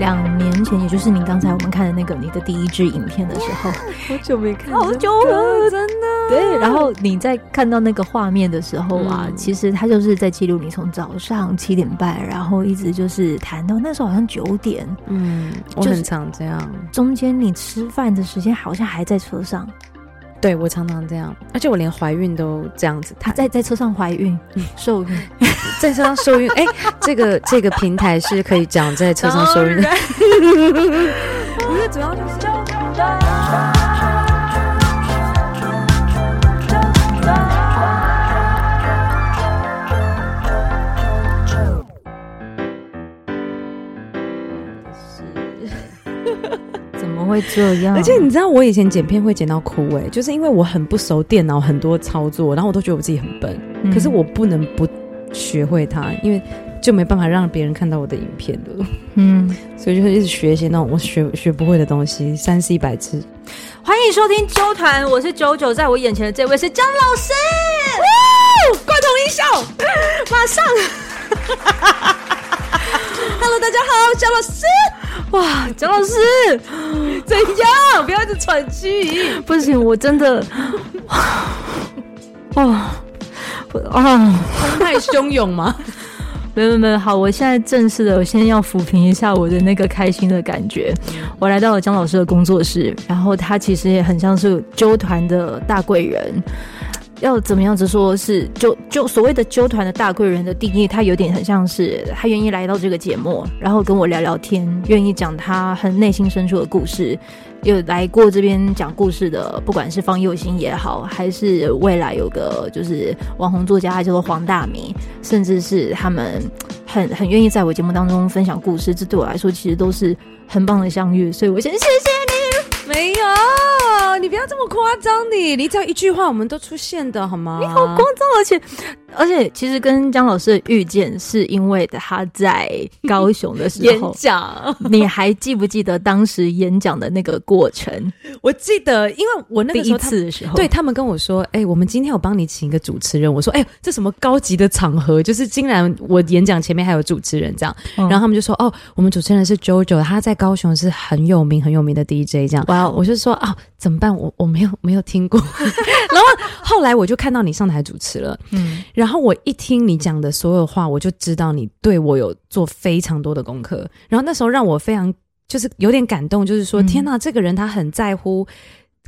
两年前，也就是你刚才我们看的那个你的第一支影片的时候，好久没看，好久了，真的。对，然后你在看到那个画面的时候啊，嗯、其实他就是在记录你从早上七点半，然后一直就是谈到那时候好像九点，嗯，我很常这样。中间你吃饭的时间好像还在车上。对，我常常这样，而且我连怀孕都这样子。她在在车上怀孕、嗯、受孕，在车上受孕。哎，这个这个平台是可以讲在车上受孕的。不是，主要就是。会这样，而且你知道我以前剪片会剪到哭哎，就是因为我很不熟电脑，很多操作，然后我都觉得我自己很笨，嗯、可是我不能不学会它，因为就没办法让别人看到我的影片的，嗯，所以就会一直学一些那种我学学不会的东西，三 C 百字。欢迎收听周团，我是九九，在我眼前的这位是江老师，罐头音效，马上，Hello，大家好，江老师。哇，蒋老师，怎样？不要一直喘气！不行，我真的，哦，啊，太汹涌吗？没有没有，好，我现在正式的，我先要抚平一下我的那个开心的感觉。我来到了姜老师的工作室，然后他其实也很像是纠团的大贵人。要怎么样子说是就就所谓的啾团的大贵人的定义，他有点很像是他愿意来到这个节目，然后跟我聊聊天，愿意讲他很内心深处的故事。有来过这边讲故事的，不管是方佑兴也好，还是未来有个就是网红作家，叫做黄大米，甚至是他们很很愿意在我节目当中分享故事，这对我来说其实都是很棒的相遇。所以我先谢谢你，没有，你不要这么夸张，你你只要一句话，我们都出现的好吗？你好夸张，而且。而且其实跟江老师的遇见是因为他在高雄的时候 演讲，你还记不记得当时演讲的那个过程？我记得，因为我那个第一次的时候，对他们跟我说：“哎、欸，我们今天有帮你请一个主持人。”我说：“哎、欸，这什么高级的场合？就是竟然我演讲前面还有主持人这样。嗯”然后他们就说：“哦，我们主持人是 JoJo，他在高雄是很有名很有名的 DJ。”这样，哇，我就说：“啊，怎么办？我我没有没有听过。”然后后来我就看到你上台主持了，嗯。然后我一听你讲的所有话，我就知道你对我有做非常多的功课。然后那时候让我非常就是有点感动，就是说，嗯、天哪，这个人他很在乎。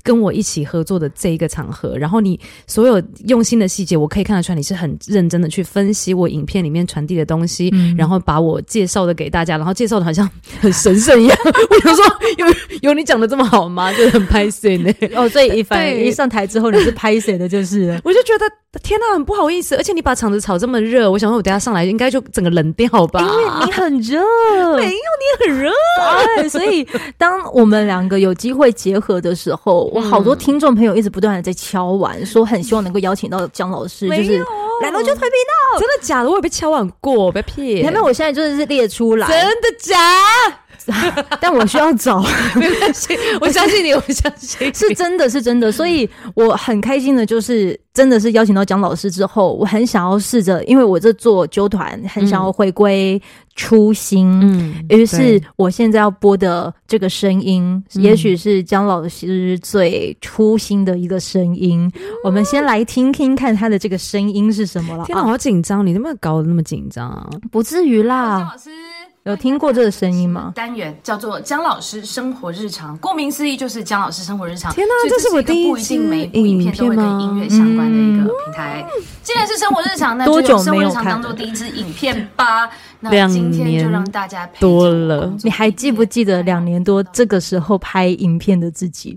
跟我一起合作的这一个场合，然后你所有用心的细节，我可以看得出来你是很认真的去分析我影片里面传递的东西，嗯、然后把我介绍的给大家，然后介绍的好像很神圣一样。我想说，有有你讲的这么好吗？就很拍摄呢。哦，所以一反一上台之后你是拍摄的，就是 我就觉得天啊，很不好意思，而且你把场子炒这么热，我想说我等下上来应该就整个冷掉吧？因为你很热，没有你很热，对，所以当我们两个有机会结合的时候。我好多听众朋友一直不断的在敲碗，说很希望能够邀请到姜老师，就是来到就推频道。真的假的？我也被敲碗过，别骗。前面我现在就是列出来，真的假？但我需要找，没关系，我相信你，我相信是真的是真的，所以我很开心的，就是真的是邀请到蒋老师之后，我很想要试着，因为我这做纠团，很想要回归初心，嗯，于是我现在要播的这个声音，也许是姜老师最初心的一个声音，我们先来听听看他的这个声音是什么了。天哪，好紧张，你怎么搞得那么紧张啊？不至于啦，姜老师。有听过这个声音吗？单元叫做姜老师生活日常，顾名思义就是姜老师生活日常。天哪，这是我第一次每部影片都会跟音乐相关的一个平台。既然是生活日常，那就用生活日常当做第一支影片吧。那今天就让大家陪多了。你还记不记得两年多这个时候拍影片的自己？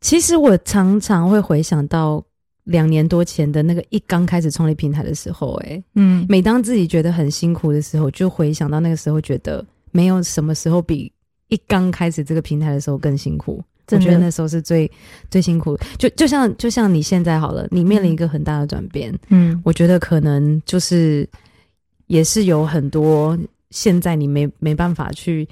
其实我常常会回想到。两年多前的那个一刚开始创立平台的时候，哎，嗯，每当自己觉得很辛苦的时候，就回想到那个时候，觉得没有什么时候比一刚开始这个平台的时候更辛苦。我觉得那时候是最最辛苦。就就像就像你现在好了，你面临一个很大的转变，嗯，我觉得可能就是也是有很多现在你没没办法去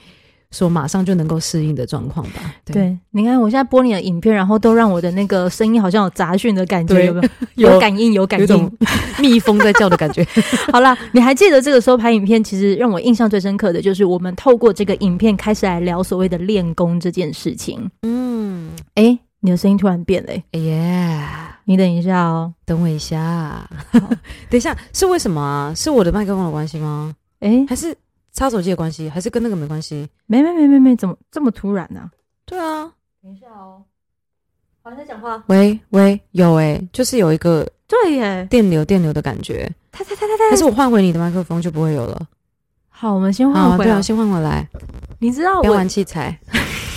说马上就能够适应的状况吧。对，对，你看我现在播你的影片，然后都让我的那个声音好像有杂讯的感觉，有没 有？有感应，有感应，蜜蜂在叫的感觉。好啦，你还记得这个时候拍影片，其实让我印象最深刻的就是我们透过这个影片开始来聊所谓的练功这件事情。嗯，哎、欸，你的声音突然变了、欸，哎耶！你等一下哦，等我一下，等一下，是为什么啊？是我的麦克风的关系吗？哎、欸，还是？插手机的关系，还是跟那个没关系？没没没没没，怎么这么突然呢、啊？对啊，等一下哦，好，在讲话。喂喂，有哎、欸，就是有一个对耶，电流电流的感觉。他他他他他，还是我换回你的麦克风就不会有了。好，我们先换回来。对啊，先换回来。你知道我，要玩器材。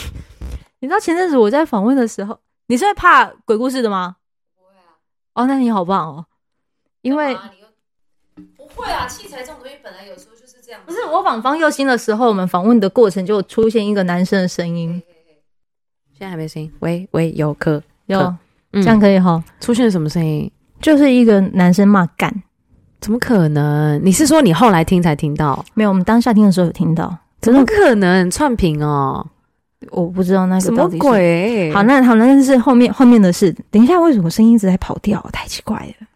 你知道前阵子我在访问的时候，你是会怕鬼故事的吗？不会啊。哦，那你好棒哦，因为不会啊，器材这种东西本来有时候。不是我访方佑兴的时候，我们访问的过程就出现一个男生的声音。现在还没声音。喂喂，有可有，这样可以哈、嗯？出现什么声音？就是一个男生骂干。怎么可能？你是说你后来听才听到？没有，我们当下听的时候有听到。怎么可能串屏哦？我不知道那个什么鬼。好，那好，那是后面后面的事。等一下，为什么声音一直在跑调？太奇怪了。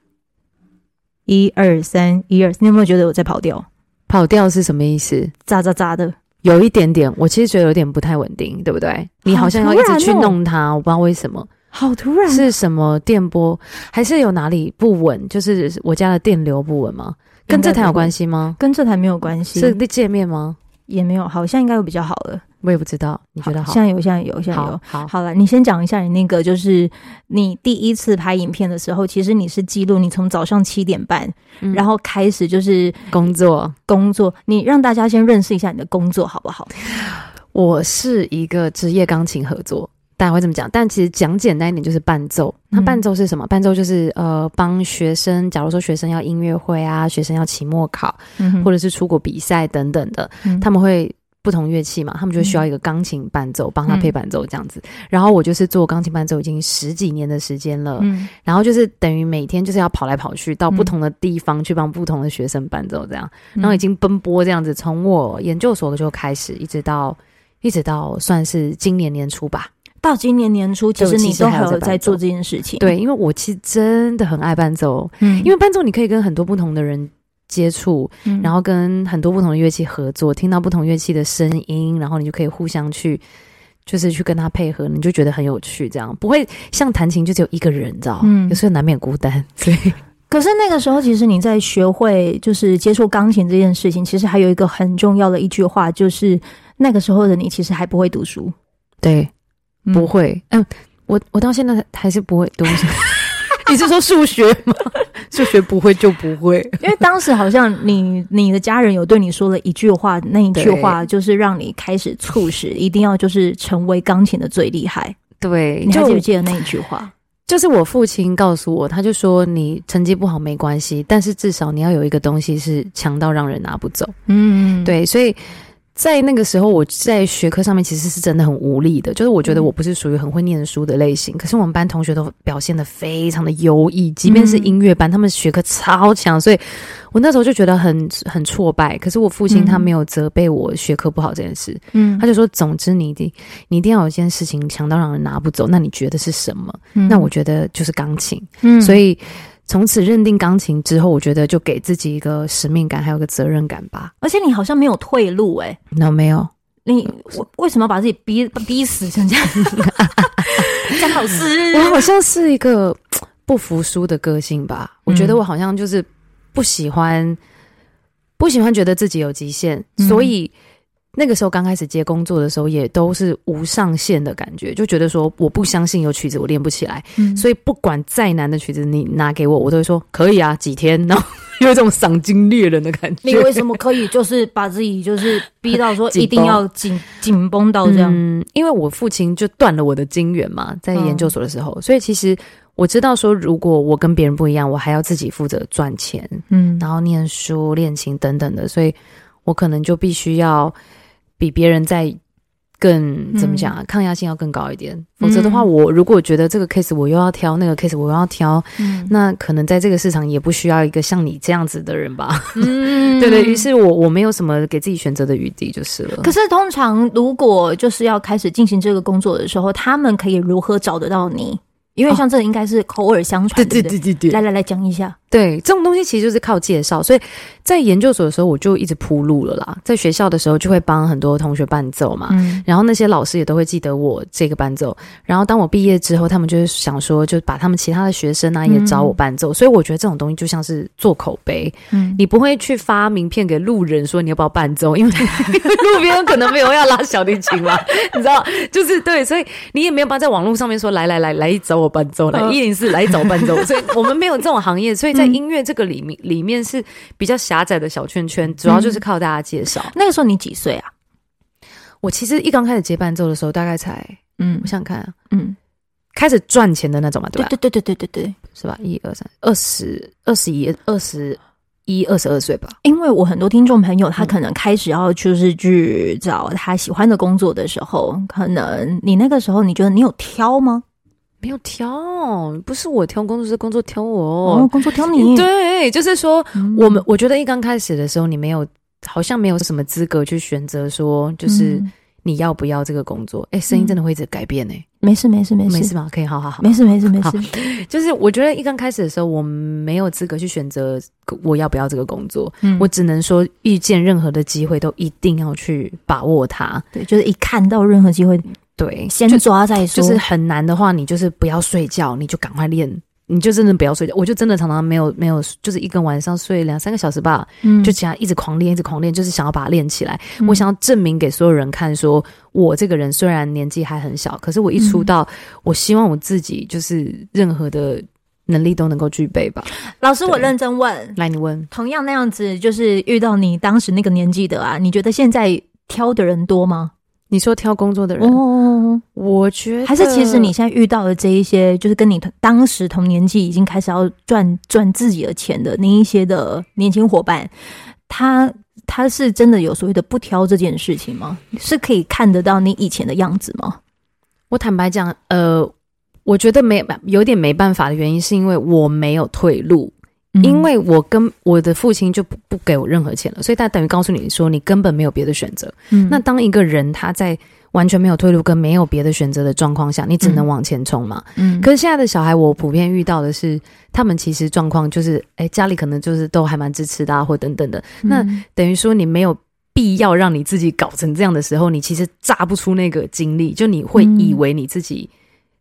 一二三，一二，你有没有觉得我在跑调？跑调是什么意思？渣渣渣的，有一点点。我其实觉得有点不太稳定，对不对？你好像要一直去弄它，我不知道为什么。好突然，是什么电波？还是有哪里不稳？就是我家的电流不稳吗？跟这台有关系吗？跟这台没有关系。是界面吗？也没有，好像应该会比较好了。我也不知道，你觉得好？现在有，现在有，现在有。好，好，好了，你先讲一下你那个，就是你第一次拍影片的时候，其实你是记录你从早上七点半，嗯，然后开始就是工作，工作。你让大家先认识一下你的工作好不好？我是一个职业钢琴合作，大家会这么讲。但其实讲简单一点，就是伴奏。那伴奏是什么？嗯、伴奏就是呃，帮学生，假如说学生要音乐会啊，学生要期末考，嗯，或者是出国比赛等等的，嗯，他们会。不同乐器嘛，他们就需要一个钢琴伴奏，帮、嗯、他配伴奏这样子。然后我就是做钢琴伴奏已经十几年的时间了，嗯，然后就是等于每天就是要跑来跑去到不同的地方去帮不同的学生伴奏这样，然后已经奔波这样子，从我研究所就开始，一直到一直到算是今年年初吧。到今年年初，其实你都还有在做这件事情。对，因为我其实真的很爱伴奏，嗯，因为伴奏你可以跟很多不同的人。接触，然后跟很多不同的乐器合作，嗯，听到不同乐器的声音，然后你就可以互相去，就是去跟他配合，你就觉得很有趣。这样不会像弹琴就只有一个人，你知道？嗯，有时候难免孤单。对。可是那个时候，其实你在学会就是接触钢琴这件事情，其实还有一个很重要的一句话，就是那个时候的你其实还不会读书。对，不会。嗯，我我到现在还是不会读书。你是说数学吗？数学不会就不会，因为当时好像你你的家人有对你说了一句话，那一句话就是让你开始促使一定要就是成为钢琴的最厉害。对，你还记不记得那一句话？就是我父亲告诉我，他就说你成绩不好没关系，但是至少你要有一个东西是强到让人拿不走。嗯，对，所以。在那个时候，我在学科上面其实是真的很无力的，就是我觉得我不是属于很会念书的类型。可是我们班同学都表现的非常的优异，即便是音乐班，他们学科超强，所以我那时候就觉得很很挫败。可是我父亲他没有责备我学科不好这件事，嗯，他就说：总之你一定你一定要有一件事情强到让人拿不走，那你觉得是什么？那我觉得就是钢琴，嗯，所以。从此认定钢琴之后，我觉得就给自己一个使命感，还有个责任感吧。而且你好像没有退路哎、欸，那、no, 没有。你我为什么要把自己逼逼死成这样？张老师，我好像是一个不服输的个性吧。我觉得我好像就是不喜欢，不喜欢觉得自己有极限，所以。那个时候刚开始接工作的时候，也都是无上限的感觉，就觉得说我不相信有曲子我练不起来，嗯，所以不管再难的曲子你拿给我，我都会说可以啊，几天，然后有一种赏金猎人的感觉。你为什么可以就是把自己就是逼到说一定要紧紧绷到这样？嗯，因为我父亲就断了我的金源嘛，在研究所的时候，嗯，所以其实我知道说，如果我跟别人不一样，我还要自己负责赚钱，嗯，然后念书、练琴等等的，所以我可能就必须要。比别人在更怎么讲啊？抗压性要更高一点，嗯、否则的话，我如果觉得这个 case 我又要挑，那个 case 我又要挑，嗯、那可能在这个市场也不需要一个像你这样子的人吧？嗯、对对，于是我我没有什么给自己选择的余地就是了。可是通常如果就是要开始进行这个工作的时候，他们可以如何找得到你？因为像这应该是口耳相传，对对对对对。来来来讲一下。对，这种东西其实就是靠介绍，所以在研究所的时候我就一直铺路了啦。在学校的时候就会帮很多同学伴奏嘛，嗯、然后那些老师也都会记得我这个伴奏。然后当我毕业之后，他们就是想说，就把他们其他的学生啊也找我伴奏。嗯、所以我觉得这种东西就像是做口碑，嗯，你不会去发名片给路人说你要不要伴奏，因为 路边可能没有要拉小提琴嘛，你知道，就是对，所以你也没有办法在网络上面说来来来来找我伴奏，来一零四来找伴奏，所以我们没有这种行业，所以。在音乐这个里面，里面是比较狭窄的小圈圈，主要就是靠大家介绍。那个时候你几岁啊？我其实一刚开始接伴奏的时候，大概才嗯，我想想看啊，嗯，开始赚钱的那种嘛，对吧？对对对对对对对，是吧？一二三，二十二十一，二十一，二十二岁吧。因为我很多听众朋友，他可能开始要就是去找他喜欢的工作的时候，可能你那个时候你觉得你有挑吗？没有挑，不是我挑工作，是工作挑我。哦，工作挑你。对，就是说，嗯、我们我觉得一刚开始的时候，你没有，好像没有什么资格去选择说，就是你要不要这个工作。哎、嗯，声音真的会一直改变呢。没事，没事，没事，没事吗？可以，好好好，没事，没事，没事。就是我觉得一刚开始的时候，我没有资格去选择我要不要这个工作。嗯，我只能说，遇见任何的机会都一定要去把握它。对，就是一看到任何机会。对，先抓再说。就是很难的话，你就是不要睡觉，你就赶快练，你就真的不要睡觉。我就真的常常没有没有，就是一个晚上睡两三个小时吧，嗯，就这样一直狂练，一直狂练，就是想要把它练起来。嗯、我想要证明给所有人看说，说我这个人虽然年纪还很小，可是我一出道，嗯、我希望我自己就是任何的能力都能够具备吧。老师，我认真问，来，你问，同样那样子，就是遇到你当时那个年纪的啊，你觉得现在挑的人多吗？你说挑工作的人，哦，我觉得还是其实你现在遇到的这一些，就是跟你当时同年纪已经开始要赚赚自己的钱的那一些的年轻伙伴，他他是真的有所谓的不挑这件事情吗？是可以看得到你以前的样子吗？我坦白讲，呃，我觉得没有点没办法的原因，是因为我没有退路。因为我跟我的父亲就不不给我任何钱了，所以他等于告诉你说，你根本没有别的选择。嗯，那当一个人他在完全没有退路跟没有别的选择的状况下，你只能往前冲嘛。嗯，可是现在的小孩，我普遍遇到的是，他们其实状况就是，哎，家里可能就是都还蛮支持的啊，或等等的。那等于说，你没有必要让你自己搞成这样的时候，你其实榨不出那个精力，就你会以为你自己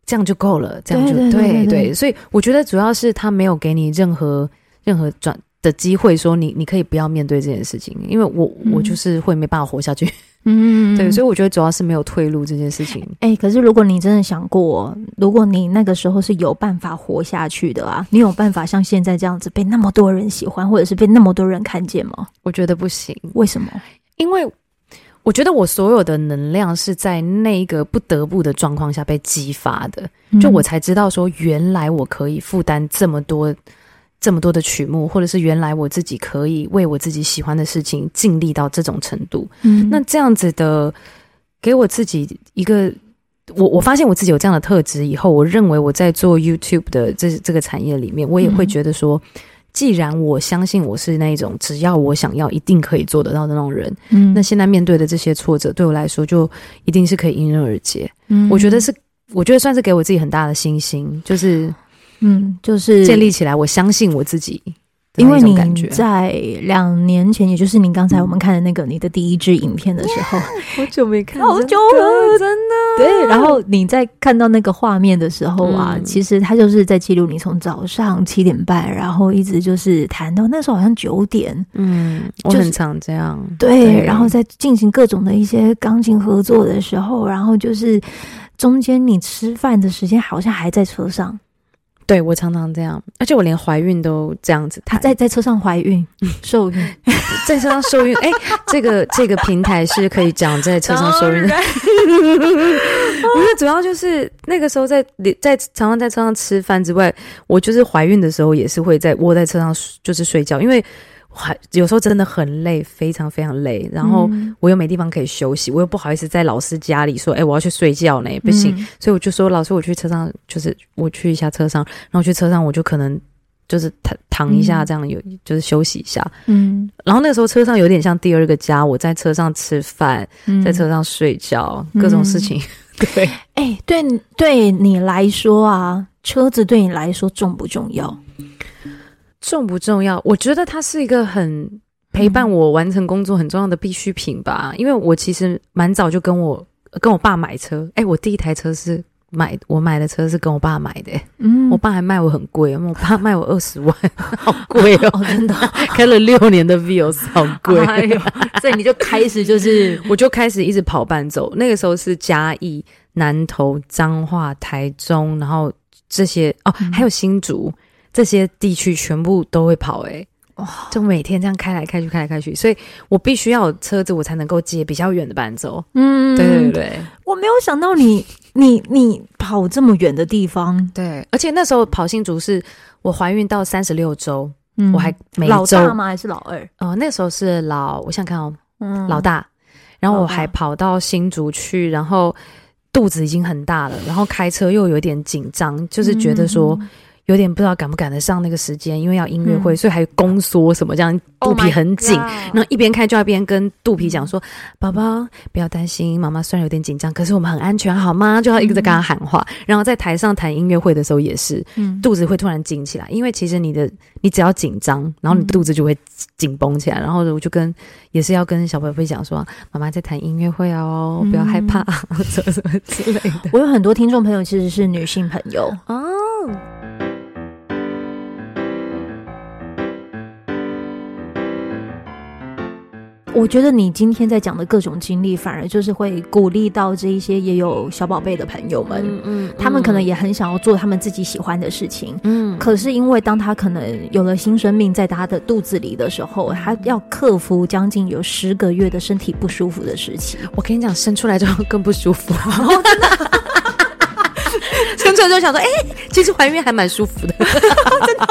这样就够了，这样就对对对。所以我觉得主要是他没有给你任何。任何转的机会，说你你可以不要面对这件事情，因为我、嗯、我就是会没办法活下去。嗯，对，所以我觉得主要是没有退路这件事情。哎、欸，可是如果你真的想过，如果你那个时候是有办法活下去的啊，你有办法像现在这样子被那么多人喜欢，或者是被那么多人看见吗？我觉得不行。为什么？因为我觉得我所有的能量是在那个不得不的状况下被激发的，就我才知道说，原来我可以负担这么多。这么多的曲目，或者是原来我自己可以为我自己喜欢的事情尽力到这种程度，嗯，那这样子的给我自己一个，我我发现我自己有这样的特质以后，我认为我在做 YouTube 的这这个产业里面，我也会觉得说，既然我相信我是那一种只要我想要一定可以做得到的那种人，嗯，那现在面对的这些挫折对我来说就一定是可以迎刃而解，嗯，我觉得是，我觉得算是给我自己很大的信心，就是。嗯，就是建立起来，我相信我自己，因为你在两年前，也就是你刚才我们看的那个你的第一支影片的时候，好久没看，好久了，真的。对，然后你在看到那个画面的时候啊，其实他就是在记录你从早上七点半，然后一直就是弹到那时候好像九点，嗯，我很常这样。对，然后在进行各种的一些钢琴合作的时候，然后就是中间你吃饭的时间好像还在车上。对，我常常这样，而且我连怀孕都这样子。她在在车上怀孕、受孕，在车上受孕。哎，这个这个平台是可以讲在车上受孕的。不是，主要就是那个时候在在常常在车上吃饭之外，我就是怀孕的时候也是会在窝在车上就是睡觉，因为还有时候真的很累，非常非常累。然后我又没地方可以休息，我又不好意思在老师家里说，哎、欸，我要去睡觉呢，不行。嗯、所以我就说，老师，我去车上，就是我去一下车上，然后去车上，我就可能就是躺躺一下，这样有、嗯、就是休息一下。嗯。然后那个时候车上有点像第二个家，我在车上吃饭，在车上睡觉，嗯、各种事情。对，哎、欸，对，对你来说啊，车子对你来说重不重要？重不重要？我觉得它是一个很陪伴我完成工作很重要的必需品吧。嗯、因为我其实蛮早就跟我跟我爸买车。哎、欸，我第一台车是买我买的车是跟我爸买的。嗯，我爸还卖我很贵，我爸卖我二十万，好贵哦，真的，开了六年的 Vios，好贵。哎呦，所以你就开始就是，我就开始一直跑伴奏。那个时候是嘉义、南投、彰化、台中，然后这些哦，嗯、还有新竹。这些地区全部都会跑，欸，哎，哇！就每天这样开来开去，开来开去，所以我必须要有车子，我才能够接比较远的伴奏。嗯，对对对，我没有想到你，你，你跑这么远的地方，对，而且那时候跑新竹是我怀孕到三十六周，嗯，我还没老大吗？还是老二？哦，那时候是老，我想看哦，嗯，老大，然后我还跑到新竹去，然后肚子已经很大了，然后开车又有点紧张，就是觉得说。嗯有点不知道赶不赶得上那个时间，因为要音乐会，嗯、所以还有宫缩什么这样，肚皮很紧，然后一边开就要一边跟肚皮讲说：“宝宝、嗯、不要担心，妈妈虽然有点紧张，可是我们很安全，好吗？”就要一直在跟他喊话。嗯、然后在台上弹音乐会的时候也是，嗯、肚子会突然紧起来，因为其实你的你只要紧张，然后你肚子就会紧绷起来。然后我就跟也是要跟小宝贝讲说：“妈妈在弹音乐会哦，不要害怕，什么什么之类的。”我有很多听众朋友其实是女性朋友哦。我觉得你今天在讲的各种经历，反而就是会鼓励到这一些也有小宝贝的朋友们，嗯，嗯，他们可能也很想要做他们自己喜欢的事情，嗯，可是因为当他可能有了新生命在他的肚子里的时候，他要克服将近有十个月的身体不舒服的时期。我跟你讲，生出来之后更不舒服。生出来就想说，哎、欸，其实怀孕还蛮舒服的，真的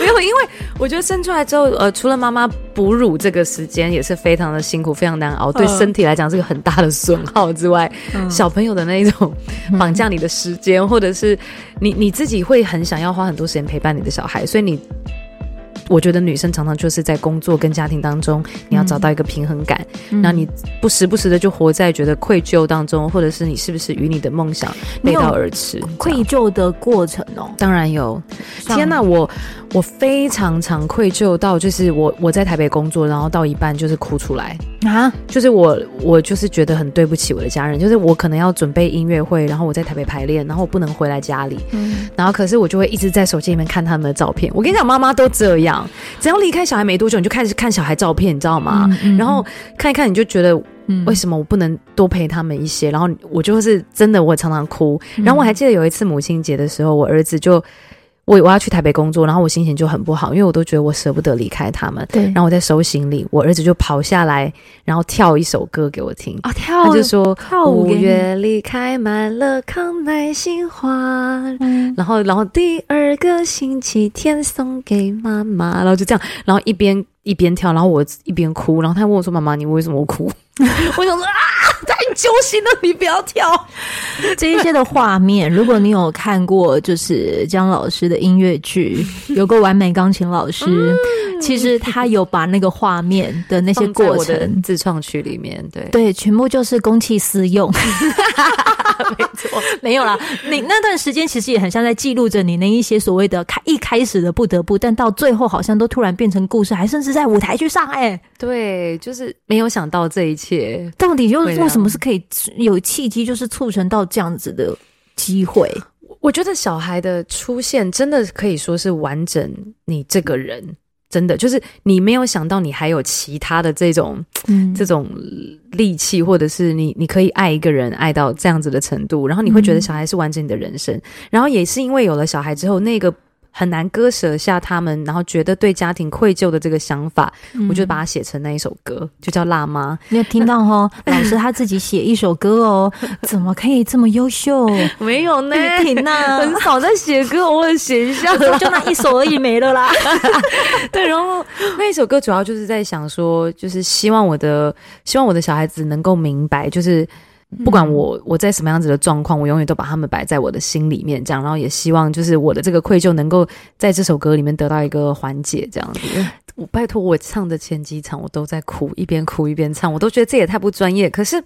没有，因为我觉得生出来之后，呃，除了妈妈哺乳这个时间也是非常的辛苦，非常难熬，对身体来讲是个很大的损耗之外，嗯、小朋友的那一种绑架你的时间，嗯、或者是你你自己会很想要花很多时间陪伴你的小孩，所以你。我觉得女生常常就是在工作跟家庭当中，你要找到一个平衡感。那、嗯、你不时不时的就活在觉得愧疚当中，或者是你是不是与你的梦想背道而驰？愧疚的过程哦，当然有。天哪，我我非常常愧疚到，就是我我在台北工作，然后到一半就是哭出来啊，就是我我就是觉得很对不起我的家人，就是我可能要准备音乐会，然后我在台北排练，然后我不能回来家里，嗯，然后可是我就会一直在手机里面看他们的照片。我跟你讲，妈妈都这样。只要离开小孩没多久，你就开始看小孩照片，你知道吗？嗯嗯、然后看一看，你就觉得为什么我不能多陪他们一些？嗯、然后我就是真的，我常常哭。然后我还记得有一次母亲节的时候，我儿子就。我我要去台北工作，然后我心情就很不好，因为我都觉得我舍不得离开他们。对，然后我在收行李，我儿子就跑下来，然后跳一首歌给我听。啊，跳！他就说：“五月里开满了康乃馨花。”嗯，然后，然后第二个星期天送给妈妈，然后就这样，然后一边一边跳，然后我一边哭，然后他问我说：“妈妈，你为什么哭？” 我想说啊。太揪心的，你不要跳。这一些的画面，如果你有看过，就是姜老师的音乐剧，有个完美钢琴老师，嗯、其实他有把那个画面的那些过程自创曲里面，对对，全部就是公器私用。没错，没有啦。你那段时间其实也很像在记录着你那一些所谓的开一开始的不得不，但到最后好像都突然变成故事，还甚至在舞台去上哎、欸。对，就是没有想到这一切到底就是为什么是可以有契机，就是促成到这样子的机会。我觉得小孩的出现真的可以说是完整你这个人。真的就是你没有想到，你还有其他的这种、嗯、这种力气，或者是你你可以爱一个人爱到这样子的程度，然后你会觉得小孩是完整你的人生，嗯、然后也是因为有了小孩之后，那个很难割舍下他们，然后觉得对家庭愧疚的这个想法，嗯、我就把它写成那一首歌，就叫《辣妈》。你有听到哦？老师他自己写一首歌哦，怎么可以这么优秀？没有呢，很少在写歌，偶尔写一下，就那一首而已，没了啦。对，然后那一首歌主要就是在想说，就是希望我的，希望我的小孩子能够明白，就是。不管我我在什么样子的状况，我永远都把他们摆在我的心里面，这样，然后也希望就是我的这个愧疚能够在这首歌里面得到一个缓解，这样子。我拜托，我唱的前几场我都在哭，一边哭一边唱，我都觉得这也太不专业，可是。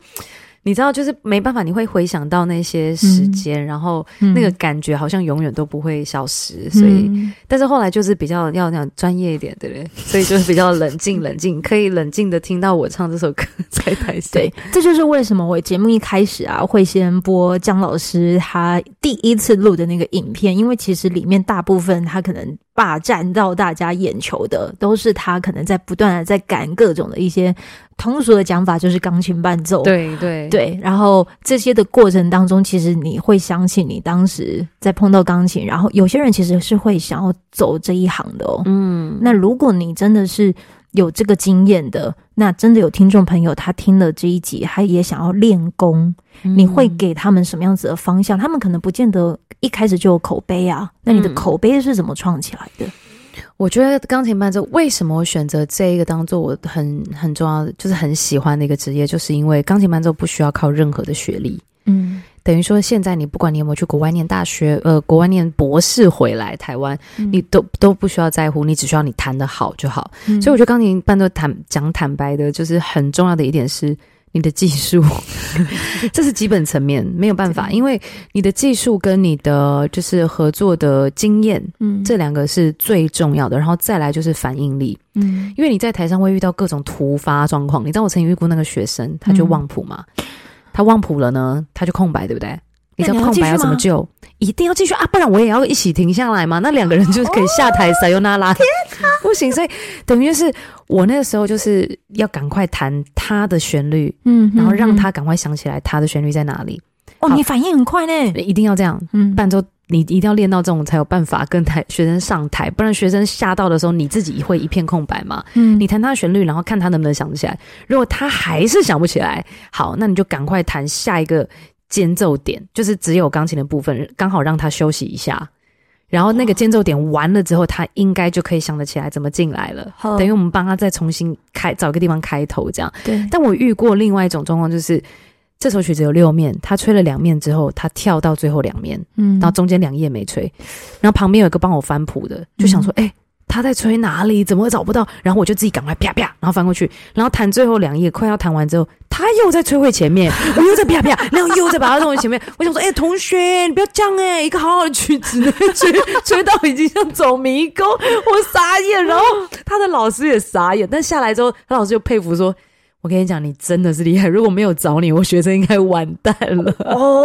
你知道，就是没办法，你会回想到那些时间，嗯、然后那个感觉好像永远都不会消失。嗯、所以，但是后来就是比较要那样专业一点，对不对？所以就是比较冷静，冷静可以冷静的听到我唱这首歌在台上。对，这就是为什么我节目一开始啊会先播姜老师他第一次录的那个影片，因为其实里面大部分他可能。霸占到大家眼球的，都是他可能在不断的在赶各种的一些通俗的讲法，就是钢琴伴奏。对对对，然后这些的过程当中，其实你会想起你当时在碰到钢琴，然后有些人其实是会想要走这一行的哦。嗯，那如果你真的是。有这个经验的，那真的有听众朋友，他听了这一集，他也想要练功，嗯、你会给他们什么样子的方向？他们可能不见得一开始就有口碑啊。那你的口碑是怎么创起来的？我觉得钢琴伴奏为什么我选择这一个当做我很很重要的，就是很喜欢的一个职业，就是因为钢琴伴奏不需要靠任何的学历。嗯。等于说，现在你不管你有没有去国外念大学，呃，国外念博士回来台湾，嗯、你都都不需要在乎，你只需要你弹得好就好。嗯、所以我觉得钢琴伴奏坦讲坦白的，就是很重要的一点是你的技术，这是基本层面没有办法，因为你的技术跟你的就是合作的经验，嗯，这两个是最重要的。然后再来就是反应力，嗯，因为你在台上会遇到各种突发状况。你知道我曾经遇过那个学生，他就忘谱嘛。嗯他忘谱了呢，他就空白，对不对？你知道空白要怎么救？一定要继续啊，不然我也要一起停下来嘛。那两个人就可以下台撒尤那拉，不行。所以等于是我那个时候就是要赶快弹他的旋律，嗯，然后让他赶快想起来他的旋律在哪里。哦，你反应很快呢，一定要这样，嗯，伴奏。你一定要练到这种才有办法跟台学生上台，不然学生吓到的时候，你自己会一片空白嘛。嗯，你弹他的旋律，然后看他能不能想起来。如果他还是想不起来，好，那你就赶快弹下一个间奏点，就是只有钢琴的部分，刚好让他休息一下。然后那个间奏点完了之后，他应该就可以想得起来怎么进来了。等于我们帮他再重新开，找个地方开头这样。对。但我遇过另外一种状况，就是。这首曲子有六面，他吹了两面之后，他跳到最后两面，嗯，然后中间两页没吹，然后旁边有一个帮我翻谱的，就想说，哎、嗯，他在吹哪里？怎么会找不到？然后我就自己赶快啪啪，然后翻过去，然后弹最后两页，快要弹完之后，他又在吹回前面，我又在啪啪，然后又在把它弄回前面。我想说，哎，同学，你不要这样哎，一个好好的曲子，吹吹到已经像走迷宫，我傻眼，然后他的老师也傻眼，但下来之后，他老师就佩服说。我跟你讲，你真的是厉害。如果没有找你，我学生应该完蛋了。哦，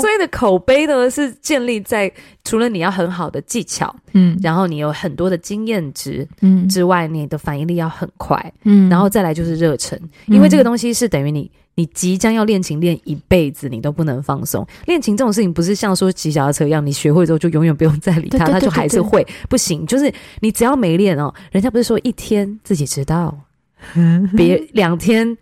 所以的口碑呢，是建立在除了你要很好的技巧，嗯，然后你有很多的经验值，嗯之外，你的反应力要很快，嗯，然后再来就是热忱，因为这个东西是等于你，你即将要练琴练一辈子，你都不能放松。练琴这种事情不是像说骑脚踏车一样，你学会之后就永远不用再理它，它就还是会不行。就是你只要没练哦，人家不是说一天自己知道。别两天，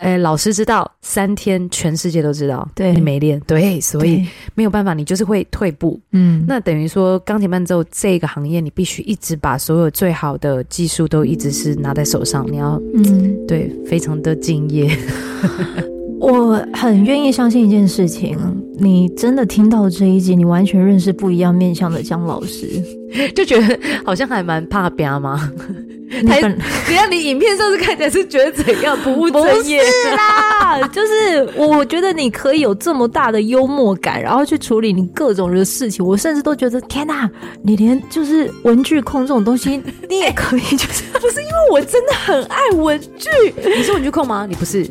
呃，老师知道，三天全世界都知道。对，你没练，对，所以没有办法，你就是会退步。嗯，那等于说钢琴伴奏这个行业，你必须一直把所有最好的技术都一直是拿在手上，你要，嗯，对，非常的敬业。我很愿意相信一件事情，你真的听到这一集，你完全认识不一样面向的姜老师，就觉得好像还蛮怕表吗？他本只要你影片上是看起来是觉得怎样不务正业？不是啦，就是我觉得你可以有这么大的幽默感，然后去处理你各种的事情。我甚至都觉得天哪，你连就是文具控这种东西，你也可以，就是 不是因为我真的很爱文具？你是文具控吗？你不是。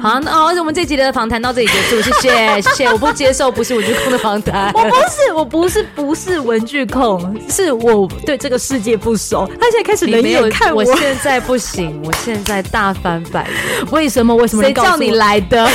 好，那好，我们这集的访谈到这里结束，谢谢，谢谢。我不接受不是文具控的访谈，我不是，我不是，不是文具控，是我对这个世界不熟。他现在开始冷眼看我，我现在不行，我现在大翻白眼。为什么？为什么？谁叫你来的？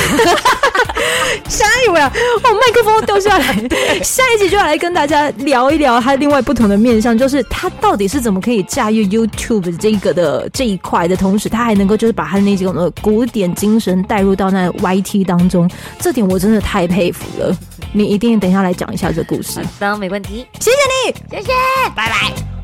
下一位啊，哦，麦克风掉下来。下一集就要来跟大家聊一聊他另外不同的面向，就是他到底是怎么可以驾驭 YouTube 这个的这一块的同时，他还能够就是把他的那种的古典精神带入到那 YT 当中，这点我真的太佩服了。你一定等一下来讲一下这故事。当然没问题，谢谢你，谢谢，拜拜。